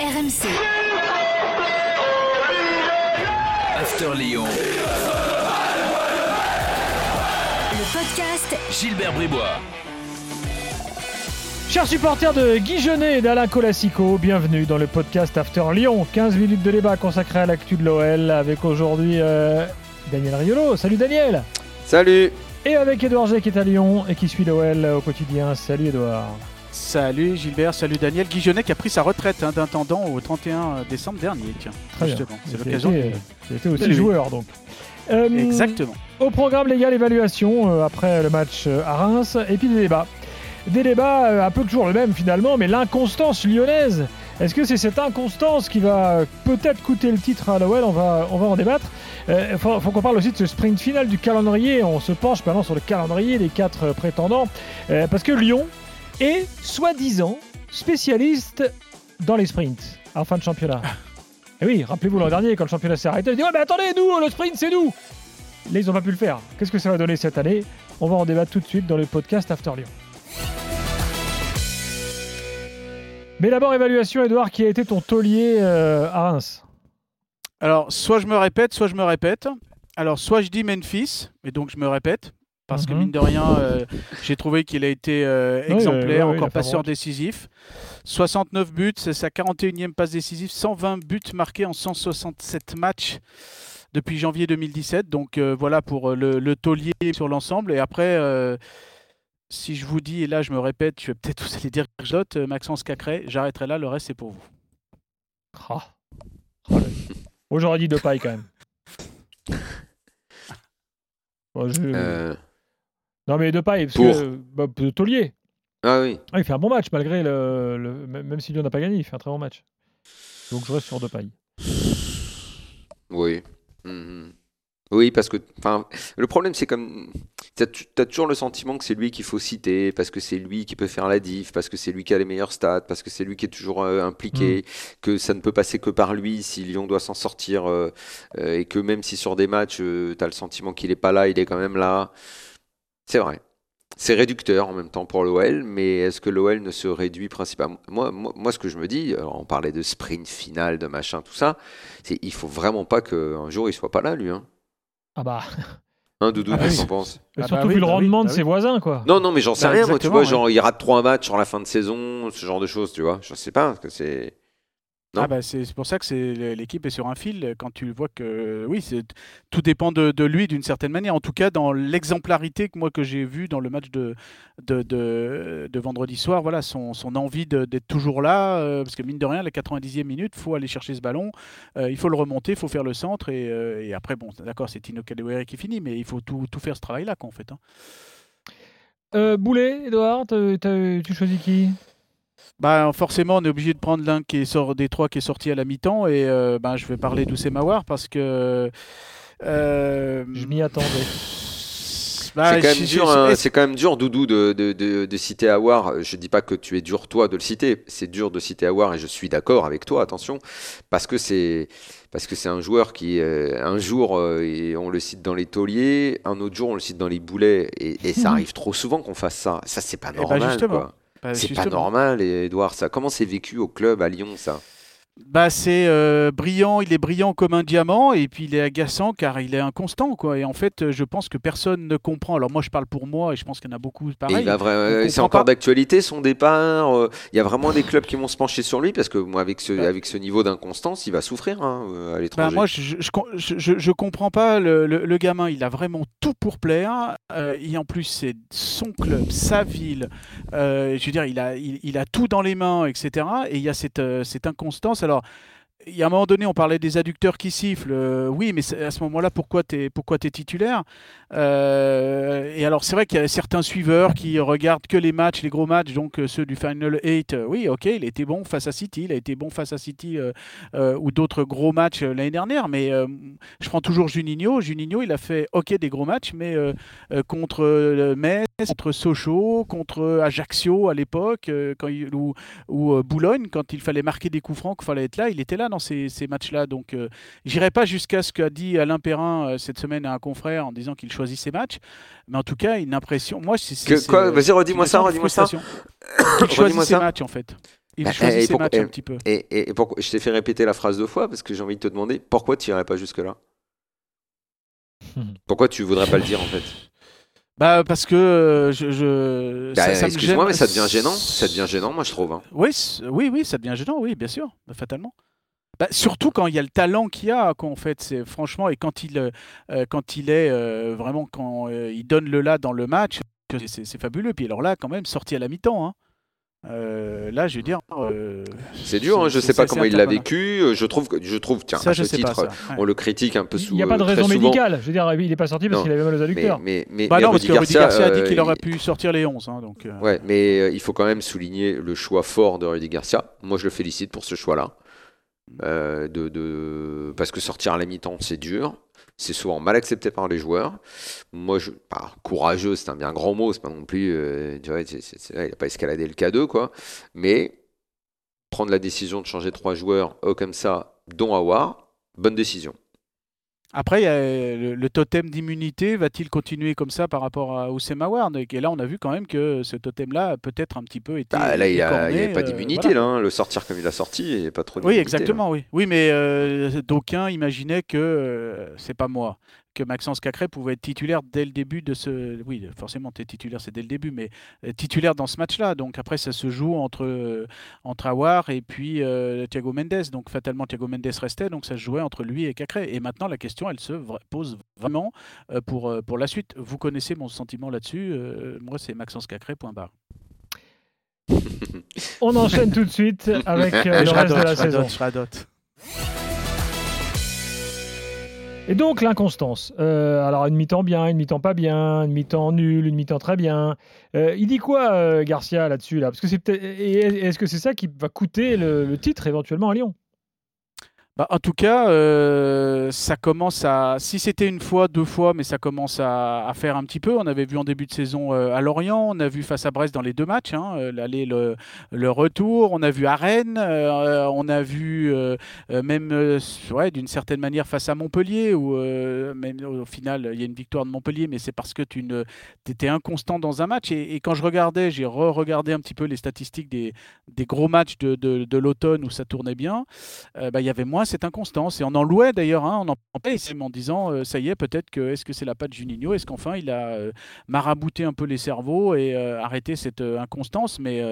RMC. After Lyon. Le podcast Gilbert Bribois. Chers supporters de Guy Genet et d'Alain Colassico, bienvenue dans le podcast After Lyon. 15 minutes de débat consacré à l'actu de l'OL avec aujourd'hui euh, Daniel Riolo. Salut Daniel Salut Et avec Edouard G qui est à Lyon et qui suit l'OL au quotidien. Salut Edouard. Salut Gilbert, salut Daniel. Guy Genet qui a pris sa retraite hein, d'intendant au 31 décembre dernier. Tiens, Très justement, c'est l'occasion. J'ai été aussi joueur donc. Euh, Exactement. Au programme légal évaluation euh, après le match euh, à Reims et puis des débats. Des débats euh, un peu toujours le même finalement, mais l'inconstance lyonnaise. Est-ce que c'est cette inconstance qui va euh, peut-être coûter le titre à l'OL on va, on va en débattre. Il faut, faut qu'on parle aussi de ce sprint final du calendrier. On se penche maintenant sur le calendrier des quatre euh, prétendants. Euh, parce que Lyon est soi-disant spécialiste dans les sprints en fin de championnat. Et oui, rappelez-vous l'an dernier, quand le championnat s'est arrêté, ils dit Ouais, mais attendez, nous, le sprint, c'est nous Là, ils n'ont pas pu le faire. Qu'est-ce que ça va donner cette année? On va en débattre tout de suite dans le podcast After Lyon. Mais d'abord, évaluation, Edouard, qui a été ton taulier euh, à Reims? Alors, soit je me répète, soit je me répète. Alors, soit je dis Memphis, et donc je me répète. Parce que Mhm. mine de rien, euh, j'ai trouvé qu'il a été euh, exemplaire, encore passeur décisif. 69 buts, c'est sa 41e passe décisive, 120 buts marqués en 167 matchs depuis janvier 2017. Donc euh, voilà pour le, le taulier sur l'ensemble. Et après, euh, si je vous dis, et là je me répète, je vais peut-être vous allez dire euh, Maxence Cacré, j'arrêterai là, le reste c'est pour vous. Ah. Oh, le- Moi, j'aurais dit deux pailles quand même. Bon, je- Euh, Non, mais pailles, parce Pour. que bah, euh, taulier. Ah oui. Ah, il fait un bon match, malgré le. le- Même si Lyon n'a pas gagné, il fait un très bon match. Donc, je reste sur pailles. Oui. Mhm. Oui, parce que le problème, c'est comme. Tu as, toujours le sentiment que c'est lui qu'il faut citer, parce que c'est lui qui peut faire la diff, parce que c'est lui qui a les meilleurs stats, parce que c'est lui qui est toujours euh, impliqué, que ça ne peut passer que par lui si Lyon doit s'en sortir, euh, euh, et que même si sur des matchs, tu as le sentiment qu'il n'est pas là, il est quand même là. C'est vrai. C'est réducteur en même temps pour l'OL, mais est-ce que l'OL ne se réduit principalement? Moi, moi, moi, ce que je me dis, alors, on parlait de sprint final, de machin, tout ça, c'est il faut vraiment pas qu'un jour il soit pas là, lui. Hein, Ah bah. Hein, Doudou, Ah qu'est-ce oui. que t'en penses? Et Ah surtout bah oui, vu le bah oui, rendement de bah ses oui. voisins, quoi. Non, non, mais j'en sais Bah, rien, moi, tu vois, ouais. genre il rate trois matchs sur la fin de saison, ce genre de choses, tu vois. Je sais pas, parce que c'est. Non. Ah bah c'est c'est pour ça que c'est l'équipe est sur un fil quand tu vois que oui c'est tout dépend de, de lui d'une certaine manière en tout cas dans l'exemplarité que moi que j'ai vu dans le match de de, de, de vendredi soir voilà son, son envie d'être toujours là euh, parce que mine de rien la 90e minute faut aller chercher ce ballon euh, il faut le remonter il faut faire le centre et, euh, et après bon d'accord c'est Tino Kadewere qui finit mais il faut tout, tout faire ce travail là quoi en fait hein. Euh, Boulet, Edouard, tu choisis qui? Bah forcément, on est obligé de prendre l'un qui est sort des trois qui est sorti à la mi-temps et euh, bah, je vais parler d'Oussem Mawar parce que euh, Je m'y attendais. bah, c'est quand, je- même dur, hein, quand même dur, Doudou, de, de, de, de citer Awar. Je dis pas que tu es dur, toi, de le citer. C'est dur de citer Awar et je suis d'accord avec toi, attention. Parce que c'est parce que c'est un joueur qui, euh, un jour, euh, et on le cite dans les tauliers, un autre jour, on le cite dans les boulets. Et, et ça arrive trop souvent qu'on fasse ça. Ça, c'est pas ben, normal. justement. quoi. Bah, C'est pas normal, Edouard. Ça, comment c'est vécu au club à Lyon, ça? Bah c'est euh, brillant, il est brillant comme un diamant et puis il est agaçant car il est inconstant quoi. Et en fait, euh, je pense que personne ne comprend. Alors moi, je parle pour moi et je pense qu'il y en a beaucoup pareil. euh, c'est encore d'actualité son départ. euh, Il y a vraiment des clubs qui vont se pencher sur lui parce que moi, avec ce, Ouais. avec ce niveau d'inconstance, il va souffrir hein, à Bah, l'étranger. moi, je, je, je, com- je- je- je comprends pas le, le- le gamin. Il a vraiment tout pour plaire. Euh, et en plus, c'est son club, sa ville. Je veux dire, il a, il, il a tout dans les mains, etc. Et il y a cette, cette inconstance. Alors, il y a un moment donné, on parlait des adducteurs qui sifflent. Euh, oui, mais à ce moment-là, pourquoi tu es, pourquoi titulaire? Euh, Et alors, c'est vrai qu'il y a certains suiveurs qui regardent que les matchs, les gros matchs, donc euh, ceux du Final 8. Euh, oui, ok, il était bon face à City, il a été bon face à City ou d'autres gros matchs l'année dernière. Mais je prends toujours Juninho. Juninho, il a fait ok des gros matchs, mais contre Metz, contre Sochaux, contre Ajaccio à l'époque, ou, ou Boulogne, quand il fallait marquer des coups francs, qu'il fallait être là, il était là dans ces, ces matchs-là. Donc, euh, j'irai pas jusqu'à ce qu'a dit Alain Perrin euh, cette semaine à un confrère en disant qu'il choisit ses matchs, mais en tout cas, une impression. Moi, c'est. quoi Vas-y, redis-moi ça, redis-moi ça. Qu'il choisit ses ça. matchs, en fait. Il Bah, choisit et ses pourquoi- matchs un petit peu. Et, et- et pourquoi je t'ai fait répéter la phrase deux fois parce que j'ai envie de te demander pourquoi tu irais pas jusque là Pourquoi tu voudrais pas le dire en fait? Bah parce que euh, je, je Bah, Excuse-moi, mais ça devient gênant. Ça devient gênant, moi je trouve. hein. Oui, oui, oui, ça devient gênant, oui, bien sûr, bah, fatalement. Bah, surtout quand il y a le talent qu'il y a, quoi, en fait, c'est franchement, et quand il, euh, euh, quand il est euh, vraiment, quand euh, il donne le là dans le match, c'est c'est fabuleux. Puis alors là, quand même, sorti à la mi-temps. hein. Euh, là, je veux dire. euh, C'est dur, hein, je c'est- sais pas comment il l'a vécu. Je trouve, je trouve, tiens, Ça, à je ce pas. titre, ouais. on le critique un peu Il sous. n'y a pas de raison souvent. médicale. Je veux dire, il n'est pas sorti parce Non, qu'il avait mal aux Mais, adducteurs. mais, mais, Bah mais non, parce que Rudy Garcia a dit qu'il euh, aurait pu sortir les 11. hein, donc, euh, Ouais, mais euh, il faut quand même souligner le choix fort de Rudy Garcia. Moi, je le félicite pour ce choix-là. Euh, de. Parce que sortir à la mi-temps, c'est dur. C'est souvent mal accepté par les joueurs. Moi, je... courageux, c'est un bien grand mot. C'est pas non plus. euh, tu vois, il n'a pas escaladé le K2, quoi. Mais prendre la décision de changer trois joueurs euh, comme ça, dont Awar, bonne décision. Après, a le, le totem d'immunité va-t-il continuer comme ça par rapport à Oussem Aouar Et là, on a vu quand même que ce totem-là a peut-être un petit peu été. Bah, là, il n'y a, avait pas euh, d'immunité, voilà. là. hein. Le sortir comme il l'a sorti, il n'y a pas trop Oui, d'immunité. là. exactement, oui. Oui, mais euh, d'aucuns imaginaient que, euh, c'est pas moi, que Maxence Cacré pouvait être titulaire dès le début de ce... Oui, forcément, tu es titulaire, c'est dès le début, mais euh, titulaire dans ce match-là. Donc après, ça se joue entre, euh, entre Awar et puis euh, Thiago Mendes. Donc fatalement, Thiago Mendes restait, donc ça se jouait entre lui et Cacré. Et maintenant, la question, elle se pose vraiment pour, pour la suite. Vous connaissez mon sentiment là-dessus. euh, moi, c'est Maxence Cacré, point barre. On enchaîne tout de suite avec euh, le je reste de la je saison. radote, je radote. Et donc l'inconstance. Euh, alors une mi-temps bien, une mi-temps pas bien, une mi-temps nulle, une mi-temps très bien. Euh, il dit quoi euh, Garcia là-dessus là? Parce que c'est peut-être. Est-ce que c'est ça qui va coûter le titre éventuellement à Lyon? Bah, en tout cas, euh, ça commence à. Si c'était une fois, deux fois, mais ça commence à, faire un petit peu. On avait vu en début de saison euh, à Lorient, on a vu face à Brest dans les deux matchs, hein, euh, l'aller, le, retour. On a vu à Rennes, on a vu même, ouais, d'une certaine manière face à Montpellier, où même au final il y a une victoire de Montpellier, mais c'est parce que tu ne, étais inconstant dans un match. Et, quand je regardais, j'ai re-regardé un petit peu les statistiques des, gros matchs de, l'automne où ça tournait bien bah, il y avait moins cette inconstance. Et on en louait d'ailleurs, hein, on en parlait en disant euh, ça y est, peut-être que est-ce que c'est la patte Juninho? Est-ce qu'enfin il a euh, marabouté un peu les cerveaux et euh, arrêté cette euh, inconstance? Mais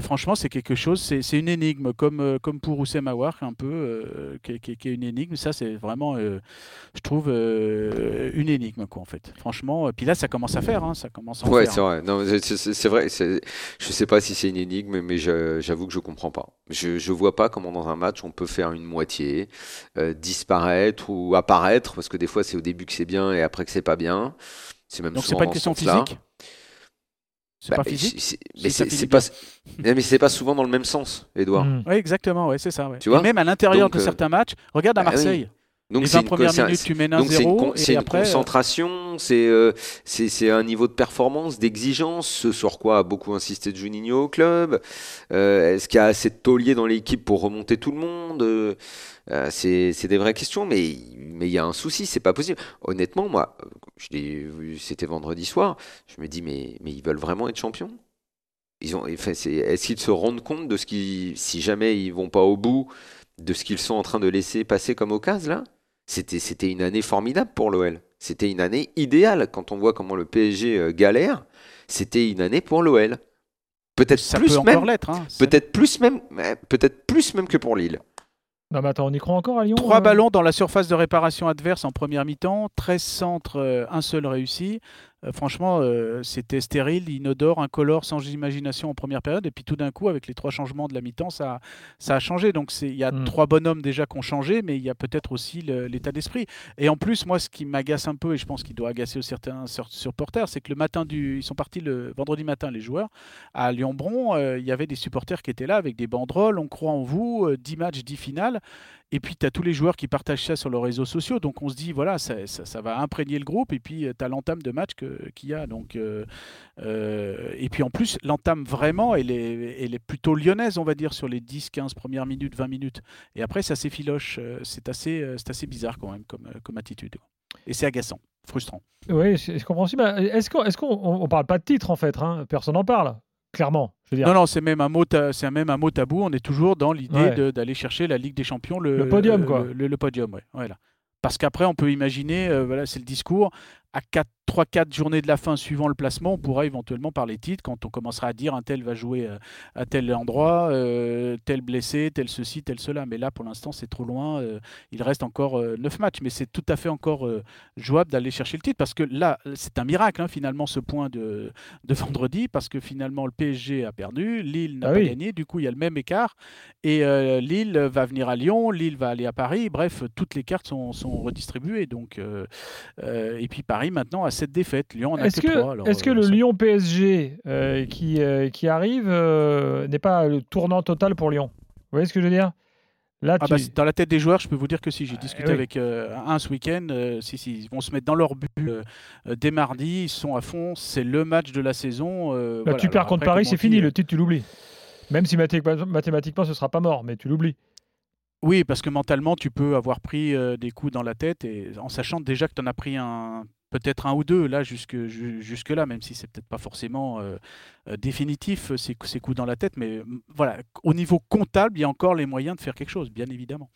franchement, c'est quelque chose, c'est c'est une énigme, comme, comme pour Oussem Aouar, un peu, qui, est- qui est- qui est une énigme. Ça, c'est vraiment, je trouve, une énigme, quoi, en fait. Franchement, puis là, ça commence à faire, hein, ça commence à en Ouais, faire. c'est vrai. Non, c'est- vrai. Je sais pas si c'est une énigme, mais j'avoue que je comprends pas. Je, je vois pas comment dans un match on peut faire une moitié, euh, disparaître ou apparaître, parce que des fois c'est au début que c'est bien et après que c'est pas bien. C'est même Donc, c'est souvent pas une question physique? C'est Bah, pas mais physique Mais c'est pas. Mais c'est pas souvent dans le même sens, Edouard. Hmm. Oui, exactement, ouais, c'est ça. ouais. Tu vois? Et même à l'intérieur Donc, de euh, certains matchs, regarde à bah oui. Marseille. Les c'est 20 une, premières c'est un- minutes, tu mènes donc c'est une, 1-0 con- c'est et une après. euh, concentration, c'est euh, c'est un niveau de performance, d'exigence, ce sur quoi a beaucoup insisté Juninho au club. Euh, Est-ce qu'il y a assez de tauliers dans l'équipe pour remonter tout le monde Euh, euh, C'est des vraies questions, mais mais il y a un souci, c'est pas possible. Honnêtement, moi, je l'ai vu, c'était vendredi soir, je me dis mais mais ils veulent vraiment être champions? Ils ont, enfin, c'est- est-ce qu'ils se rendent compte de ce qui, si jamais ils vont pas au bout, de ce qu'ils sont en train de laisser passer comme occasion là? C'était, c'était une année formidable pour l'OL. C'était une année idéale quand on voit comment le PSG euh, galère. C'était une année pour l'OL. Peut-être ça plus peut encore même, l'être. hein. Peut-être plus même, peut-être plus même que pour Lille. Non mais attends, on y croit encore à Lyon Trois euh ballons dans la surface de réparation adverse en première mi-temps, 13 centres, euh, un seul réussi. Euh, franchement, euh, c'était stérile, inodore, incolore, sans imagination en première période. Et puis tout d'un coup, avec les trois changements de la mi-temps, ça, ça a changé. Donc il y a Mm. trois bonhommes déjà qui ont changé, mais il y a peut-être aussi l'état d'esprit. Et en plus, moi, ce qui m'agace un peu, et je pense qu'il doit agacer aussi certains supporters, c'est que le matin du, ils sont partis le vendredi matin, les joueurs, à Lyon-Bron, euh, il y avait des supporters qui étaient là avec des banderoles, on croit en vous, euh, 10 matchs, 10 finales. Et puis, tu as tous les joueurs qui partagent ça sur leurs réseaux sociaux. Donc, on se dit, voilà, ça, ça- va imprégner le groupe. Et puis, tu as l'entame de match qu'il y a. Donc, euh, euh, et puis, en plus, l'entame vraiment, elle est, elle est plutôt lyonnaise, on va dire, sur les 10, 15 premières minutes, 20 minutes. Et après, ça s'effiloche. Euh, C'est assez, euh, assez bizarre quand même comme, euh, comme attitude. Et c'est agaçant, frustrant. Oui, c'est c'est compréhensible. Est-ce qu'on est qu'on on parle pas de titre en fait hein Personne n'en parle. Clairement. Je veux dire. Non, non, c'est même un mot, c'est même un mot tabou. On est toujours dans l'idée Ouais. d'aller chercher la Ligue des Champions, le, Le podium, le- quoi. Le, le podium, ouais. Voilà. Parce qu'après, on peut imaginer, euh, voilà, c'est le discours, à 3-4 journées de la fin, suivant le placement, on pourra éventuellement parler titre quand on commencera à dire un tel va jouer euh, à tel endroit, euh, tel blessé, tel ceci, tel cela. Mais là, pour l'instant, c'est trop loin. euh, il reste encore 9 matchs, mais c'est tout à fait encore euh, jouable d'aller chercher le titre parce que là, c'est un miracle, hein, finalement, ce point de, de vendredi, parce que finalement, le PSG a perdu, Lille n'a Ah pas oui. gagné, du coup, il y a le même écart. Et euh, Lille va venir à Lyon, Lille va aller à Paris. Bref, toutes les cartes sont, sont redistribuées. Donc, euh, euh, et puis Paris maintenant a cette défaite. Lyon en a Est-ce que, trois. est-ce que euh, le ça- Lyon PSG euh, qui, euh, qui arrive n'est pas le tournant total pour Lyon? Vous voyez ce que je veux dire? Là, Ah tu... bah, dans la tête des joueurs, je peux vous dire que si. J'ai discuté oui. avec euh, un ce week-end. euh, si, si, ils vont se mettre dans leur bulle euh, dès mardi. Ils sont à fond. C'est le match de la saison. là, voilà. tu perds Alors contre après, Paris, c'est fini, le titre, tu l'oublies. Même si mathématiquement, ce sera pas mort, mais tu l'oublies. Oui, parce que mentalement, tu peux avoir pris des coups dans la tête et en sachant déjà que tu en as pris un, peut-être un ou deux là jusque ju- jusque là, même si c'est peut-être pas forcément euh, euh, définitif euh, ces, ces coups dans la tête, mais mm, voilà, au niveau comptable, il y a encore les moyens de faire quelque chose, bien évidemment.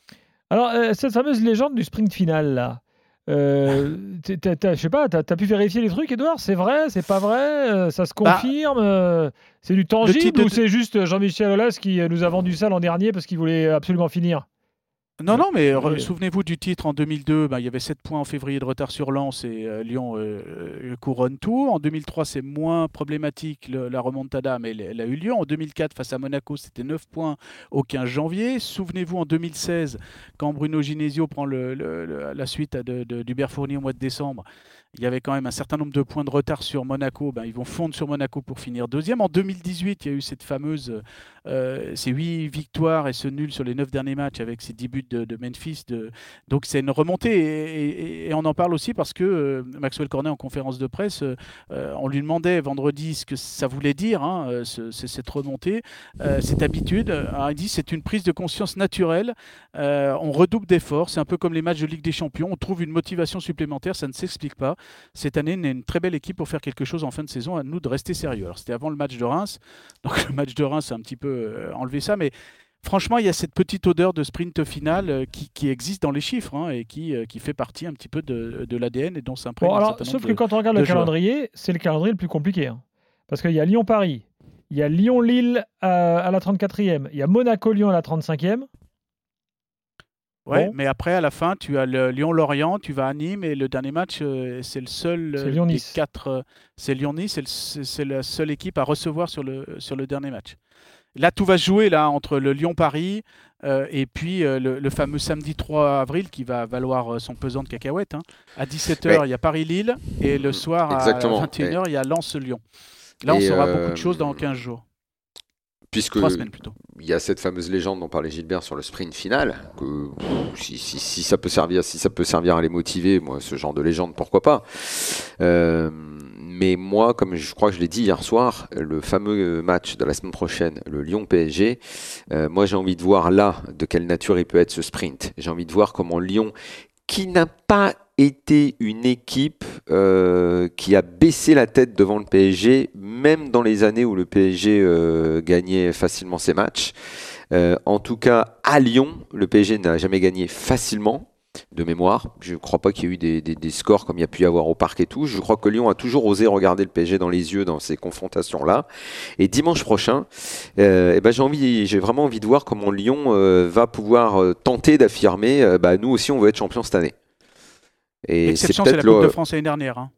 Alors, euh, cette fameuse légende du sprint final, là, euh, je sais pas, t'as as pu vérifier les trucs, Edouard C'est vrai? C'est pas vrai? Ça se Bah, confirme? C'est du tangible ou c'est juste Jean-Michel Aulas qui nous a vendu ça l'an dernier parce qu'il voulait absolument finir? Non, non, mais Oui. souvenez-vous du titre en 2002, ben, il y avait 7 points en février de retard sur Lens et euh, Lyon euh, euh, couronne tout. En 2003, c'est moins problématique le- la remontada, mais elle, elle a eu lieu. En 2004, face à Monaco, c'était 9 points au 15 janvier. Souvenez-vous en 2016, quand Bruno Ginesio prend le- le- le- la suite d'Hubert Fournier au mois de décembre, il y avait quand même un certain nombre de points de retard sur Monaco. Ben, ils vont fondre sur Monaco pour finir deuxième. En 2018, il y a eu cette fameuse, euh, ces 8 victoires et ce nul sur les 9 derniers matchs avec ces 10 buts de, Memphis. Donc c'est une remontée et, on en parle aussi parce que euh, Maxwell Cornet en conférence de presse, euh, on lui demandait vendredi ce que ça voulait dire, hein, ce- ce- cette remontée, cette habitude. Alors, il dit c'est une prise de conscience naturelle. On redouble d'efforts. C'est un peu comme les matchs de Ligue des Champions. On trouve une motivation supplémentaire. Ça ne s'explique pas. Cette année, on est une très belle équipe pour faire quelque chose en fin de saison. À nous de rester sérieux. Alors, c'était avant le match de Reims. Donc, le match de Reims a un petit peu euh, enlevé ça. Mais franchement, il y a cette petite odeur de sprint final euh, qui, qui existe dans les chiffres hein, et qui, euh, qui fait partie un petit peu de, de l'ADN et dont s'imprègne Bon, un alors, sauf que de- quand on regarde le calendrier, c'est le calendrier le plus compliqué. hein. Parce qu'il y a Lyon-Paris, il y a Lyon-Lille à, à la 34e, il y a Monaco-Lyon à la 35e. Ouais, Bon. mais après, à la fin, tu as le Lyon-Lorient, tu vas à Nîmes et le dernier match, euh, c'est le seul C'est euh, Lyon-Nice. des quatre. euh, c'est Lyon-Nice, c'est le- c'est c'est la seule équipe à recevoir sur le, sur le dernier match. Là, tout va se jouer là, entre le Lyon-Paris euh, et puis euh, le, le fameux samedi 3 avril qui va valoir euh, son pesant de cacahuètes. hein. À 17h, Ouais. il y a Paris-Lille et le soir Exactement, à 21h, il y a Lens-Lyon. Là, on Et, saura euh, beaucoup de choses dans 15 jours. Puisque 3 semaines plutôt. il y a cette fameuse légende dont parlait Gilbert sur le sprint final, que si, si- si ça peut servir, si ça peut servir à les motiver, moi, ce genre de légende, pourquoi pas. Euh, mais moi, comme je crois que je l'ai dit hier soir, le fameux match de la semaine prochaine, le Lyon-PSG, euh, moi j'ai envie de voir là de quelle nature il peut être ce sprint. J'ai envie de voir comment Lyon, qui n'a pas été une équipe euh, qui a baissé la tête devant le PSG, même dans les années où le PSG euh, gagnait facilement ses matchs. Euh, en tout cas, à Lyon, le PSG n'a jamais gagné facilement. De mémoire, je ne crois pas qu'il y ait eu des, scores comme il y a pu y avoir au parc et tout. Je crois que Lyon a toujours osé regarder le PSG dans les yeux dans ces confrontations-là. Et dimanche prochain, eh ben j'ai vraiment envie de voir comment Lyon va pouvoir tenter d'affirmer, bah, nous aussi on veut être champion cette année. Et c'est L'exception, c'est la Coupe de France l'année dernière. hein.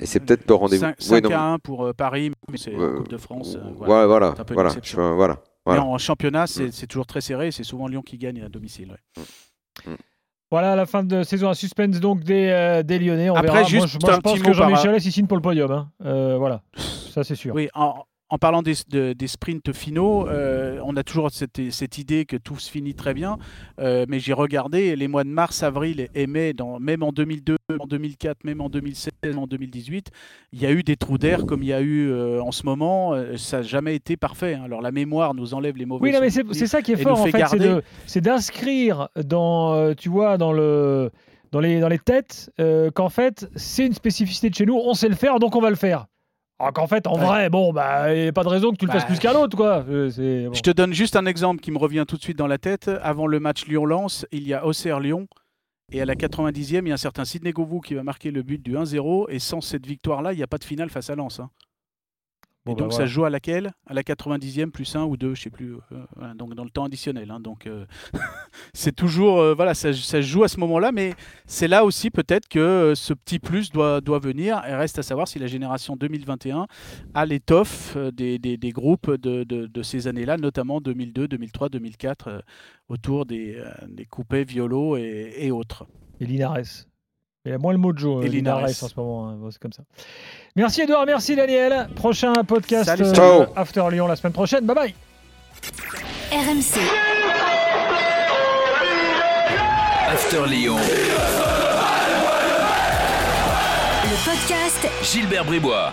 et c'est peut-être le rendez-vous. 5, Ouais, non, à 1 pour euh, Paris, mais c'est la Euh, Coupe de France. euh, Ouais, voilà. voilà, C'est un peu une voilà, exception. je- voilà. Mais voilà. en championnat, c'est c'est toujours très serré. C'est souvent Lyon qui gagne à domicile. ouais. Voilà, la fin de saison à suspense donc des, euh, des Lyonnais. On Après, verra. juste moi, je, moi, je pense petit que par- Jean-Michel il signe pour le podium. hein. Euh, voilà, ça c'est sûr. Oui, en, en parlant des, de- des sprints finaux, euh, on a toujours cette, cette idée que tout se finit très bien. Euh, mais j'ai regardé les mois de mars, avril et mai, dans, même en 2002, en 2004, même en 2016, en 2018, il y a eu des trous d'air comme il y a eu euh, en ce moment. Ça n'a jamais été parfait. hein. Alors la mémoire nous enlève les mauvais Oui, non, mais c'est ça qui est fort en fait c'est d'inscrire dans, tu vois, dans le, dans les, dans les têtes euh, qu'en fait c'est une spécificité de chez nous, on sait le faire, donc on va le faire. Alors qu'en fait, en Ouais. vrai, bon, bah, il n'y a pas de raison que tu le Bah, fasses plus qu'un autre, quoi. Euh, bon. Je te donne juste un exemple qui me revient tout de suite dans la tête. Avant le match Lyon-Lens, il y a Auxerre-Lyon. Et à la 90e, il y a un certain Sidney Govou qui va marquer le but du 1-0. Et sans cette victoire-là, il n'y a pas de finale face à Lens. hein. Bon, Et bah, donc ça se joue à laquelle? À la 90e plus 1 ou 2, je sais plus. euh, voilà, donc dans le temps additionnel. hein. donc euh, c'est toujours euh, voilà, ça, se joue à ce moment-là, mais c'est là aussi peut-être que euh, ce petit plus doit, doit venir. Et reste à savoir si la génération 2021 a l'étoffe euh, des, des- des groupes de, de- de ces années-là, notamment 2002, 2003, 2004, euh, autour des, euh, des coupés, violos et, et autres. Et Linares? Il y a moins le mojo, euh, Et Linares Linares. en ce moment. hein. Bon, c'est comme ça. Merci Edouard, merci Daniel. Prochain podcast Salut, euh, ciao. After Lyon la semaine prochaine. Bye bye. RMC, After Lyon. le podcast Gilbert Bribois.